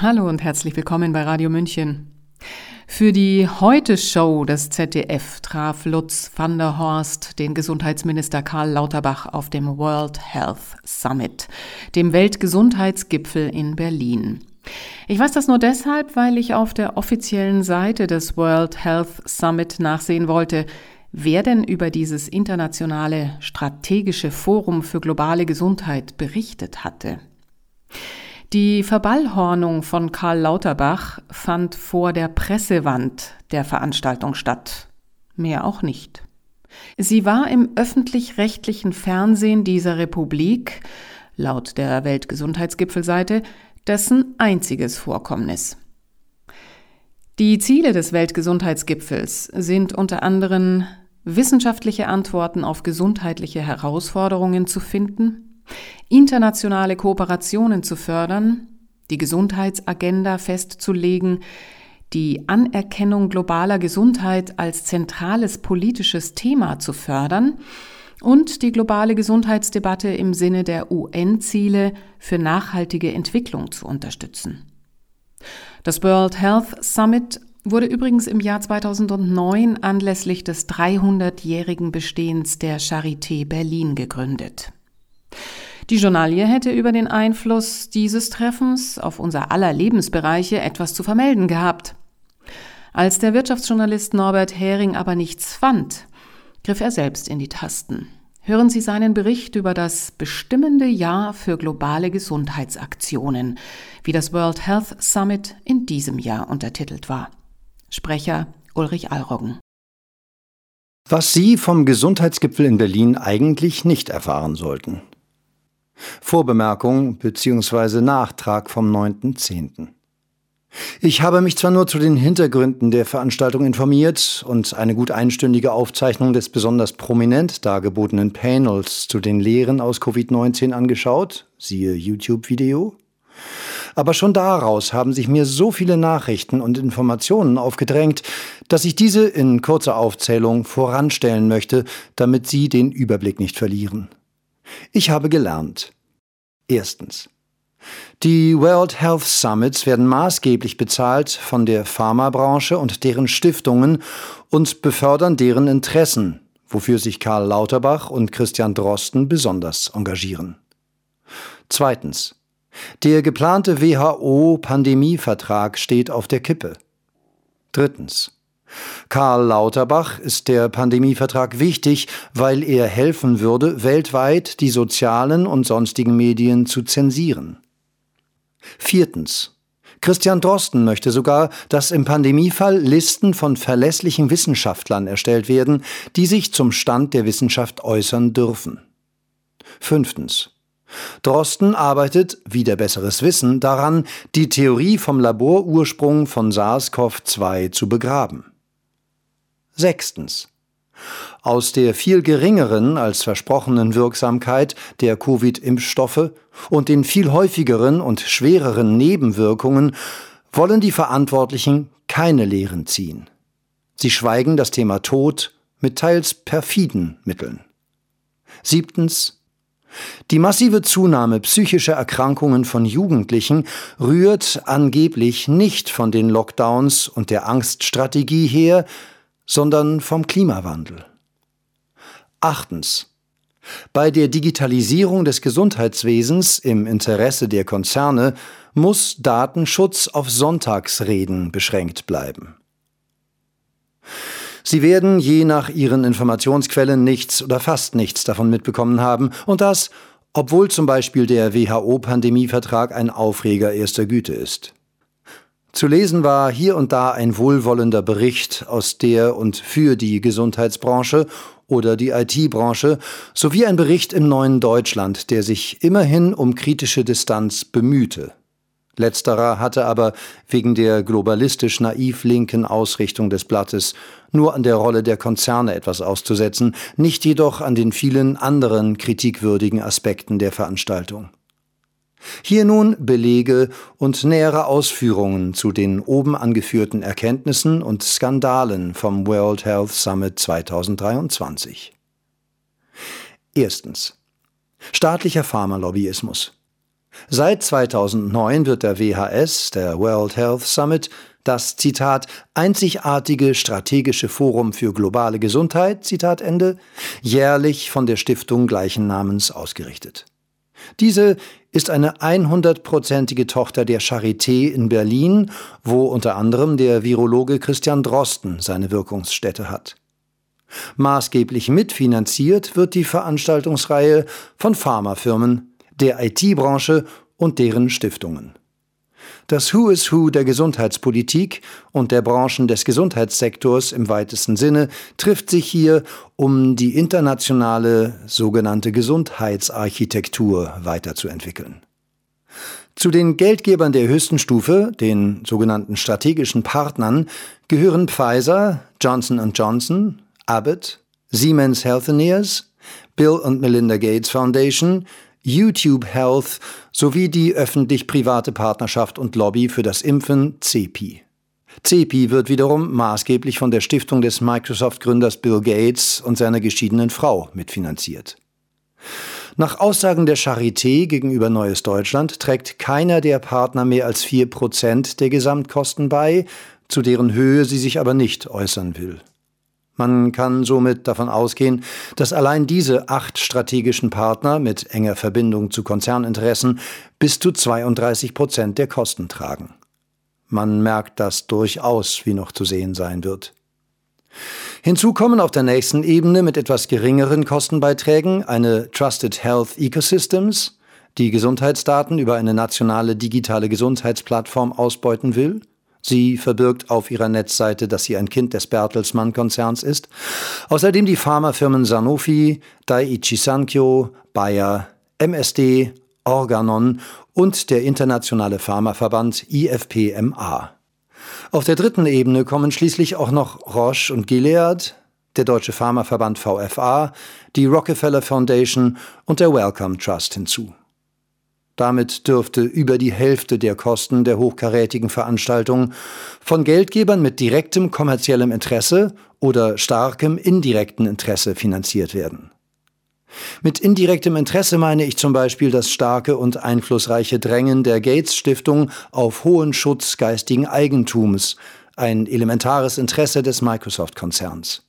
Hallo und herzlich willkommen bei Radio München. Für die Heute-Show des ZDF traf Lutz van der Horst den Gesundheitsminister Karl Lauterbach auf dem World Health Summit, dem Weltgesundheitsgipfel in Berlin. Ich weiß das nur deshalb, weil ich auf der offiziellen Seite des World Health Summit nachsehen wollte, wer denn über dieses internationale strategische Forum für globale Gesundheit berichtet hatte. Die Verballhornung von Karl Lauterbach fand vor der Pressewand der Veranstaltung statt. Mehr auch nicht. Sie war im öffentlich-rechtlichen Fernsehen dieser Republik, laut der Weltgesundheitsgipfelseite, dessen einziges Vorkommnis. Die Ziele des Weltgesundheitsgipfels sind unter anderem wissenschaftliche Antworten auf gesundheitliche Herausforderungen zu finden, internationale Kooperationen zu fördern, die Gesundheitsagenda festzulegen, die Anerkennung globaler Gesundheit als zentrales politisches Thema zu fördern und die globale Gesundheitsdebatte im Sinne der UN-Ziele für nachhaltige Entwicklung zu unterstützen. Das World Health Summit wurde übrigens im Jahr 2009 anlässlich des 300-jährigen Bestehens der Charité Berlin gegründet. Die Journalie hätte über den Einfluss dieses Treffens auf unser aller Lebensbereiche etwas zu vermelden gehabt. Als der Wirtschaftsjournalist Norbert Hering aber nichts fand, griff er selbst in die Tasten. Hören Sie seinen Bericht über das bestimmende Jahr für globale Gesundheitsaktionen, wie das World Health Summit in diesem Jahr untertitelt war. Sprecher Ulrich Allroggen. Was Sie vom Gesundheitsgipfel in Berlin eigentlich nicht erfahren sollten. Vorbemerkung bzw. Nachtrag vom 9.10. Ich habe mich zwar nur zu den Hintergründen der Veranstaltung informiert und eine gut einstündige Aufzeichnung des besonders prominent dargebotenen Panels zu den Lehren aus Covid-19 angeschaut, siehe YouTube-Video, aber schon daraus haben sich mir so viele Nachrichten und Informationen aufgedrängt, dass ich diese in kurzer Aufzählung voranstellen möchte, damit Sie den Überblick nicht verlieren. Ich habe gelernt. Erstens. Die World Health Summits werden maßgeblich bezahlt von der Pharmabranche und deren Stiftungen und befördern deren Interessen, wofür sich Karl Lauterbach und Christian Drosten besonders engagieren. Zweitens. Der geplante WHO-Pandemievertrag steht auf der Kippe. Drittens. Karl Lauterbach ist der Pandemievertrag wichtig, weil er helfen würde, weltweit die sozialen und sonstigen Medien zu zensieren. Viertens. Christian Drosten möchte sogar, dass im Pandemiefall Listen von verlässlichen Wissenschaftlern erstellt werden, die sich zum Stand der Wissenschaft äußern dürfen. Fünftens. Drosten arbeitet, wieder besseres Wissen, daran, die Theorie vom Laborursprung von SARS-CoV-2 zu begraben. Sechstens. Aus der viel geringeren als versprochenen Wirksamkeit der Covid-Impfstoffe und den viel häufigeren und schwereren Nebenwirkungen wollen die Verantwortlichen keine Lehren ziehen. Sie schweigen das Thema Tod mit teils perfiden Mitteln. Siebtens. Die massive Zunahme psychischer Erkrankungen von Jugendlichen rührt angeblich nicht von den Lockdowns und der Angststrategie her, sondern vom Klimawandel. Achtens. Bei der Digitalisierung des Gesundheitswesens im Interesse der Konzerne muss Datenschutz auf Sonntagsreden beschränkt bleiben. Sie werden je nach Ihren Informationsquellen nichts oder fast nichts davon mitbekommen haben, und das, obwohl zum Beispiel der WHO-Pandemievertrag ein Aufreger erster Güte ist. Zu lesen war hier und da ein wohlwollender Bericht aus der und für die Gesundheitsbranche oder die IT-Branche sowie ein Bericht im neuen Deutschland, der sich immerhin um kritische Distanz bemühte. Letzterer hatte aber wegen der globalistisch naiv linken Ausrichtung des Blattes nur an der Rolle der Konzerne etwas auszusetzen, nicht jedoch an den vielen anderen kritikwürdigen Aspekten der Veranstaltung. Hier nun Belege und nähere Ausführungen zu den oben angeführten Erkenntnissen und Skandalen vom World Health Summit 2023. Erstens. Staatlicher Pharmalobbyismus. Seit 2009 wird der WHS, der World Health Summit, das Zitat einzigartige strategische Forum für globale Gesundheit, Zitat Ende, jährlich von der Stiftung gleichen Namens ausgerichtet. Diese ist eine 100-prozentige Tochter der Charité in Berlin, wo unter anderem der Virologe Christian Drosten seine Wirkungsstätte hat. Maßgeblich mitfinanziert wird die Veranstaltungsreihe von Pharmafirmen, der IT-Branche und deren Stiftungen. Das Who is Who der Gesundheitspolitik und der Branchen des Gesundheitssektors im weitesten Sinne trifft sich hier, um die internationale sogenannte Gesundheitsarchitektur weiterzuentwickeln. Zu den Geldgebern der höchsten Stufe, den sogenannten strategischen Partnern, gehören Pfizer, Johnson Johnson, Abbott, Siemens Healthineers, Bill und Melinda Gates Foundation, YouTube Health sowie die öffentlich-private Partnerschaft und Lobby für das Impfen CEPI. CEPI wird wiederum maßgeblich von der Stiftung des Microsoft-Gründers Bill Gates und seiner geschiedenen Frau mitfinanziert. Nach Aussagen der Charité gegenüber Neues Deutschland trägt keiner der Partner mehr als vier Prozent der Gesamtkosten bei, zu deren Höhe sie sich aber nicht äußern will. Man kann somit davon ausgehen, dass allein diese acht strategischen Partner mit enger Verbindung zu Konzerninteressen bis zu 32 Prozent der Kosten tragen. Man merkt das durchaus, wie noch zu sehen sein wird. Hinzu kommen auf der nächsten Ebene mit etwas geringeren Kostenbeiträgen eine Trusted Health Ecosystems, die Gesundheitsdaten über eine nationale digitale Gesundheitsplattform ausbeuten will, Sie verbirgt auf ihrer Netzseite, dass sie ein Kind des Bertelsmann-Konzerns ist. Außerdem die Pharmafirmen Sanofi, Daiichi Sankyo, Bayer, MSD, Organon und der internationale Pharmaverband IFPMA. Auf der dritten Ebene kommen schließlich auch noch Roche und Gilead, der Deutsche Pharmaverband VFA, die Rockefeller Foundation und der Wellcome Trust hinzu. Damit dürfte über die Hälfte der Kosten der hochkarätigen Veranstaltung von Geldgebern mit direktem kommerziellem Interesse oder starkem indirekten Interesse finanziert werden. Mit indirektem Interesse meine ich zum Beispiel das starke und einflussreiche Drängen der Gates Stiftung auf hohen Schutz geistigen Eigentums, ein elementares Interesse des Microsoft-Konzerns.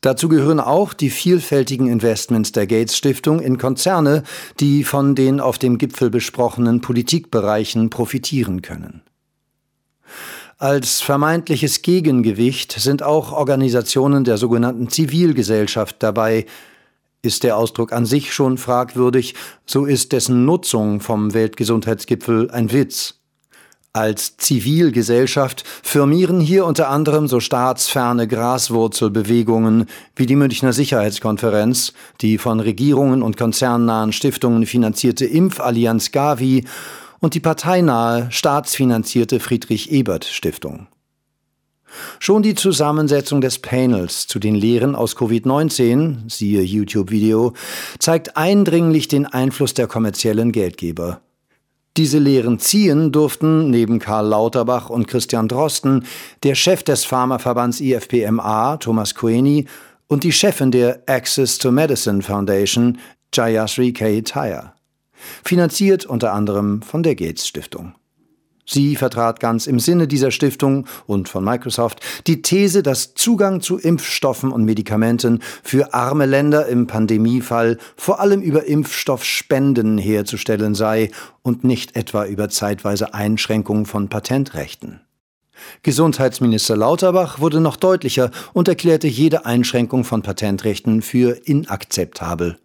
Dazu gehören auch die vielfältigen Investments der Gates Stiftung in Konzerne, die von den auf dem Gipfel besprochenen Politikbereichen profitieren können. Als vermeintliches Gegengewicht sind auch Organisationen der sogenannten Zivilgesellschaft dabei. Ist der Ausdruck an sich schon fragwürdig, so ist dessen Nutzung vom Weltgesundheitsgipfel ein Witz. Als Zivilgesellschaft firmieren hier unter anderem so staatsferne Graswurzelbewegungen wie die Münchner Sicherheitskonferenz, die von Regierungen und konzernnahen Stiftungen finanzierte Impfallianz Gavi und die parteinahe, staatsfinanzierte Friedrich-Ebert-Stiftung. Schon die Zusammensetzung des Panels zu den Lehren aus Covid-19, siehe YouTube-Video, zeigt eindringlich den Einfluss der kommerziellen Geldgeber. Diese Lehren ziehen durften neben Karl Lauterbach und Christian Drosten der Chef des Pharmaverbands IFPMA, Thomas Coeni, und die Chefin der Access to Medicine Foundation, Jayashree K. Tyre. Finanziert unter anderem von der Gates Stiftung. Sie vertrat ganz im Sinne dieser Stiftung und von Microsoft die These, dass Zugang zu Impfstoffen und Medikamenten für arme Länder im Pandemiefall vor allem über Impfstoffspenden herzustellen sei und nicht etwa über zeitweise Einschränkungen von Patentrechten. Gesundheitsminister Lauterbach wurde noch deutlicher und erklärte jede Einschränkung von Patentrechten für inakzeptabel.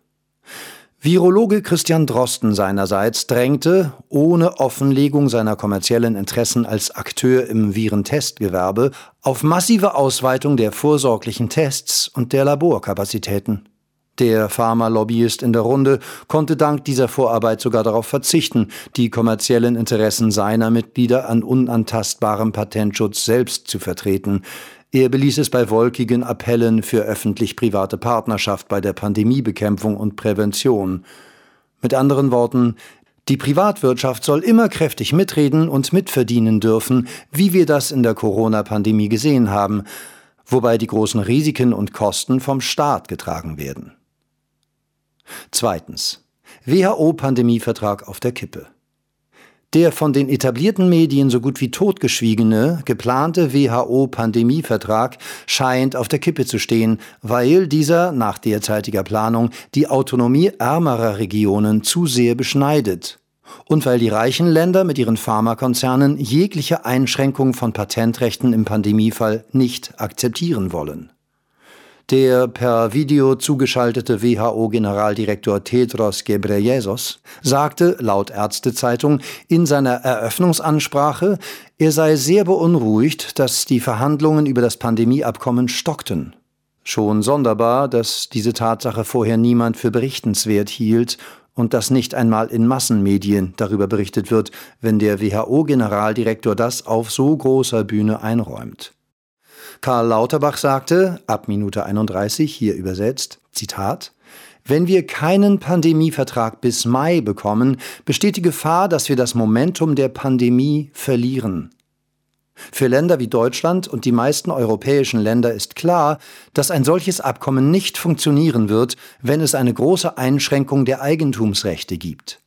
Virologe Christian Drosten seinerseits drängte, ohne Offenlegung seiner kommerziellen Interessen als Akteur im Virentestgewerbe, auf massive Ausweitung der vorsorglichen Tests und der Laborkapazitäten. Der Pharmalobbyist in der Runde konnte dank dieser Vorarbeit sogar darauf verzichten, die kommerziellen Interessen seiner Mitglieder an unantastbarem Patentschutz selbst zu vertreten. Er beließ es bei wolkigen Appellen für öffentlich-private Partnerschaft bei der Pandemiebekämpfung und Prävention. Mit anderen Worten, die Privatwirtschaft soll immer kräftig mitreden und mitverdienen dürfen, wie wir das in der Corona-Pandemie gesehen haben, wobei die großen Risiken und Kosten vom Staat getragen werden. Zweitens. WHO-Pandemievertrag auf der Kippe. Der von den etablierten Medien so gut wie totgeschwiegene, geplante WHO-Pandemievertrag scheint auf der Kippe zu stehen, weil dieser nach derzeitiger Planung die Autonomie ärmerer Regionen zu sehr beschneidet und weil die reichen Länder mit ihren Pharmakonzernen jegliche Einschränkung von Patentrechten im Pandemiefall nicht akzeptieren wollen. Der per Video zugeschaltete WHO-Generaldirektor Tedros Ghebreyesus sagte laut Ärztezeitung in seiner Eröffnungsansprache, er sei sehr beunruhigt, dass die Verhandlungen über das Pandemieabkommen stockten. Schon sonderbar, dass diese Tatsache vorher niemand für berichtenswert hielt und dass nicht einmal in Massenmedien darüber berichtet wird, wenn der WHO-Generaldirektor das auf so großer Bühne einräumt. Karl Lauterbach sagte, ab Minute 31 hier übersetzt, Zitat, wenn wir keinen Pandemievertrag bis Mai bekommen, besteht die Gefahr, dass wir das Momentum der Pandemie verlieren. Für Länder wie Deutschland und die meisten europäischen Länder ist klar, dass ein solches Abkommen nicht funktionieren wird, wenn es eine große Einschränkung der Eigentumsrechte gibt.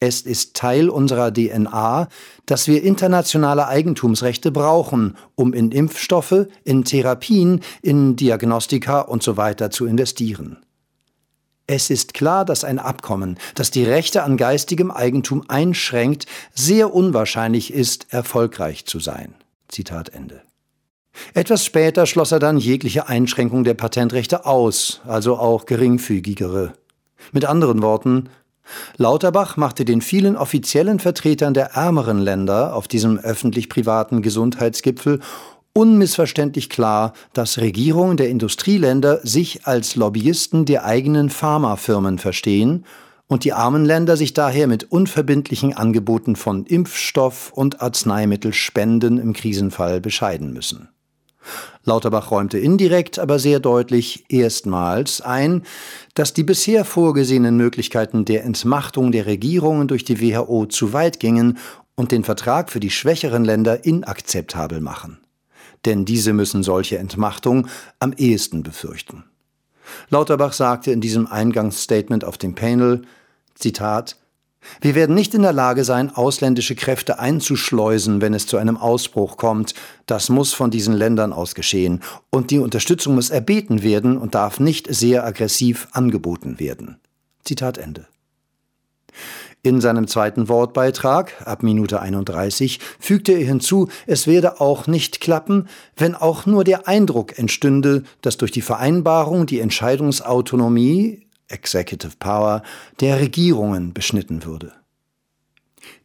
Es ist Teil unserer DNA, dass wir internationale Eigentumsrechte brauchen, um in Impfstoffe, in Therapien, in Diagnostika usw. So zu investieren. Es ist klar, dass ein Abkommen, das die Rechte an geistigem Eigentum einschränkt, sehr unwahrscheinlich ist, erfolgreich zu sein. Zitat Ende. Etwas später schloss er dann jegliche Einschränkung der Patentrechte aus, also auch geringfügigere. Mit anderen Worten, Lauterbach machte den vielen offiziellen Vertretern der ärmeren Länder auf diesem öffentlich-privaten Gesundheitsgipfel unmissverständlich klar, dass Regierungen der Industrieländer sich als Lobbyisten der eigenen Pharmafirmen verstehen und die armen Länder sich daher mit unverbindlichen Angeboten von Impfstoff und Arzneimittelspenden im Krisenfall bescheiden müssen. Lauterbach räumte indirekt, aber sehr deutlich erstmals ein, dass die bisher vorgesehenen Möglichkeiten der Entmachtung der Regierungen durch die WHO zu weit gingen und den Vertrag für die schwächeren Länder inakzeptabel machen. Denn diese müssen solche Entmachtung am ehesten befürchten. Lauterbach sagte in diesem Eingangsstatement auf dem Panel, Zitat, wir werden nicht in der Lage sein, ausländische Kräfte einzuschleusen, wenn es zu einem Ausbruch kommt. Das muss von diesen Ländern aus geschehen. Und die Unterstützung muss erbeten werden und darf nicht sehr aggressiv angeboten werden. Zitat Ende. In seinem zweiten Wortbeitrag, ab Minute 31, fügte er hinzu, es werde auch nicht klappen, wenn auch nur der Eindruck entstünde, dass durch die Vereinbarung die Entscheidungsautonomie, Executive Power, der Regierungen beschnitten würde.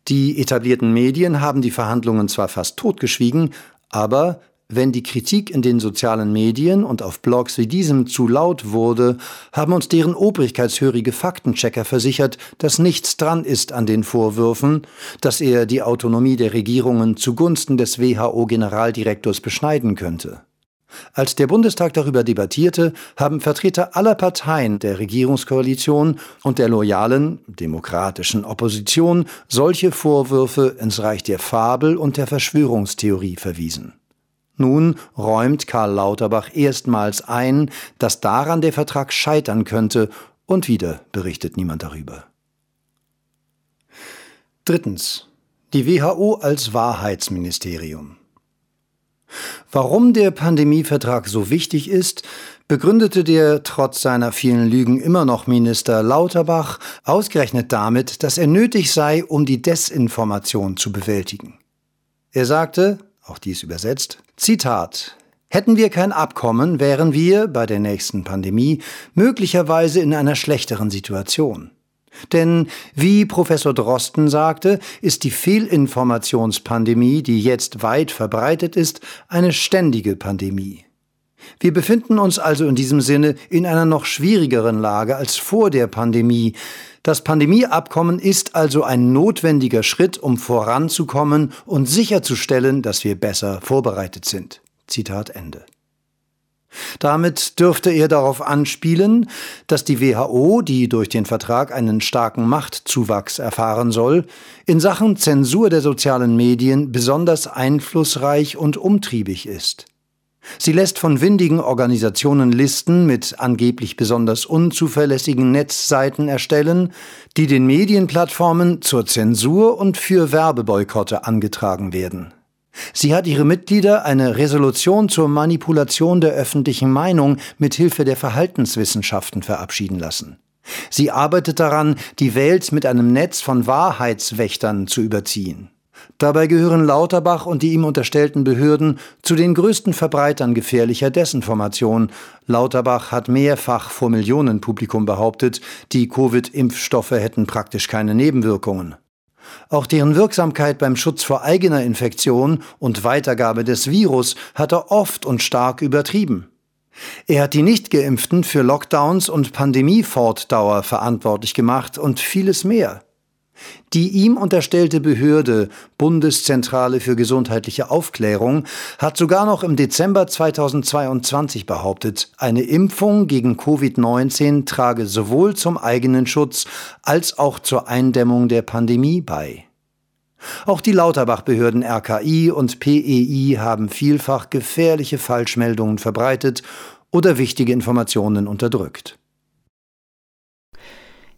Die etablierten Medien haben die Verhandlungen zwar fast totgeschwiegen, aber wenn die Kritik in den sozialen Medien und auf Blogs wie diesem zu laut wurde, haben uns deren obrigkeitshörige Faktenchecker versichert, dass nichts dran ist an den Vorwürfen, dass er die Autonomie der Regierungen zugunsten des WHO-Generaldirektors beschneiden könnte. Als der Bundestag darüber debattierte, haben Vertreter aller Parteien der Regierungskoalition und der loyalen demokratischen Opposition solche Vorwürfe ins Reich der Fabel und der Verschwörungstheorie verwiesen. Nun räumt Karl Lauterbach erstmals ein, dass daran der Vertrag scheitern könnte, und wieder berichtet niemand darüber. Drittens. Die WHO als Wahrheitsministerium. Warum der Pandemievertrag so wichtig ist, begründete der trotz seiner vielen Lügen immer noch Minister Lauterbach ausgerechnet damit, dass er nötig sei, um die Desinformation zu bewältigen. Er sagte, auch dies übersetzt, Zitat Hätten wir kein Abkommen, wären wir bei der nächsten Pandemie möglicherweise in einer schlechteren Situation. Denn, wie Professor Drosten sagte, ist die Fehlinformationspandemie, die jetzt weit verbreitet ist, eine ständige Pandemie. Wir befinden uns also in diesem Sinne in einer noch schwierigeren Lage als vor der Pandemie, das Pandemieabkommen ist also ein notwendiger Schritt, um voranzukommen und sicherzustellen, dass wir besser vorbereitet sind. Zitat Ende. Damit dürfte er darauf anspielen, dass die WHO, die durch den Vertrag einen starken Machtzuwachs erfahren soll, in Sachen Zensur der sozialen Medien besonders einflussreich und umtriebig ist. Sie lässt von windigen Organisationen Listen mit angeblich besonders unzuverlässigen Netzseiten erstellen, die den Medienplattformen zur Zensur und für Werbeboykotte angetragen werden. Sie hat ihre Mitglieder eine Resolution zur Manipulation der öffentlichen Meinung mit Hilfe der Verhaltenswissenschaften verabschieden lassen. Sie arbeitet daran, die Welt mit einem Netz von Wahrheitswächtern zu überziehen. Dabei gehören Lauterbach und die ihm unterstellten Behörden zu den größten Verbreitern gefährlicher Desinformation. Lauterbach hat mehrfach vor Millionenpublikum behauptet, die Covid-Impfstoffe hätten praktisch keine Nebenwirkungen. Auch deren Wirksamkeit beim Schutz vor eigener Infektion und Weitergabe des Virus hat er oft und stark übertrieben. Er hat die Nichtgeimpften für Lockdowns und Pandemiefortdauer verantwortlich gemacht und vieles mehr. Die ihm unterstellte Behörde Bundeszentrale für gesundheitliche Aufklärung hat sogar noch im Dezember 2022 behauptet, eine Impfung gegen Covid-19 trage sowohl zum eigenen Schutz als auch zur Eindämmung der Pandemie bei. Auch die Lauterbach-Behörden RKI und PEI haben vielfach gefährliche Falschmeldungen verbreitet oder wichtige Informationen unterdrückt.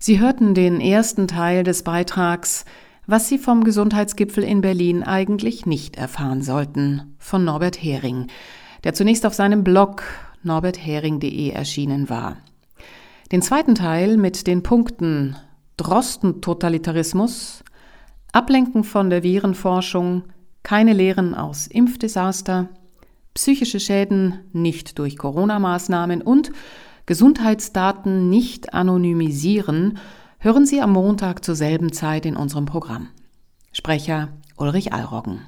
Sie hörten den ersten Teil des Beitrags Was Sie vom Gesundheitsgipfel in Berlin eigentlich nicht erfahren sollten von Norbert Hering, der zunächst auf seinem Blog norberthering.de erschienen war. Den zweiten Teil mit den Punkten Drosten-Totalitarismus, Ablenken von der Virenforschung, keine Lehren aus Impfdesaster, psychische Schäden nicht durch Corona-Maßnahmen und Gesundheitsdaten nicht anonymisieren, hören Sie am Montag zur selben Zeit in unserem Programm. Sprecher Ulrich Allroggen.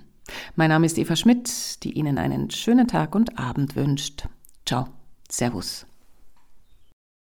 Mein Name ist Eva Schmidt, die Ihnen einen schönen Tag und Abend wünscht. Ciao, Servus.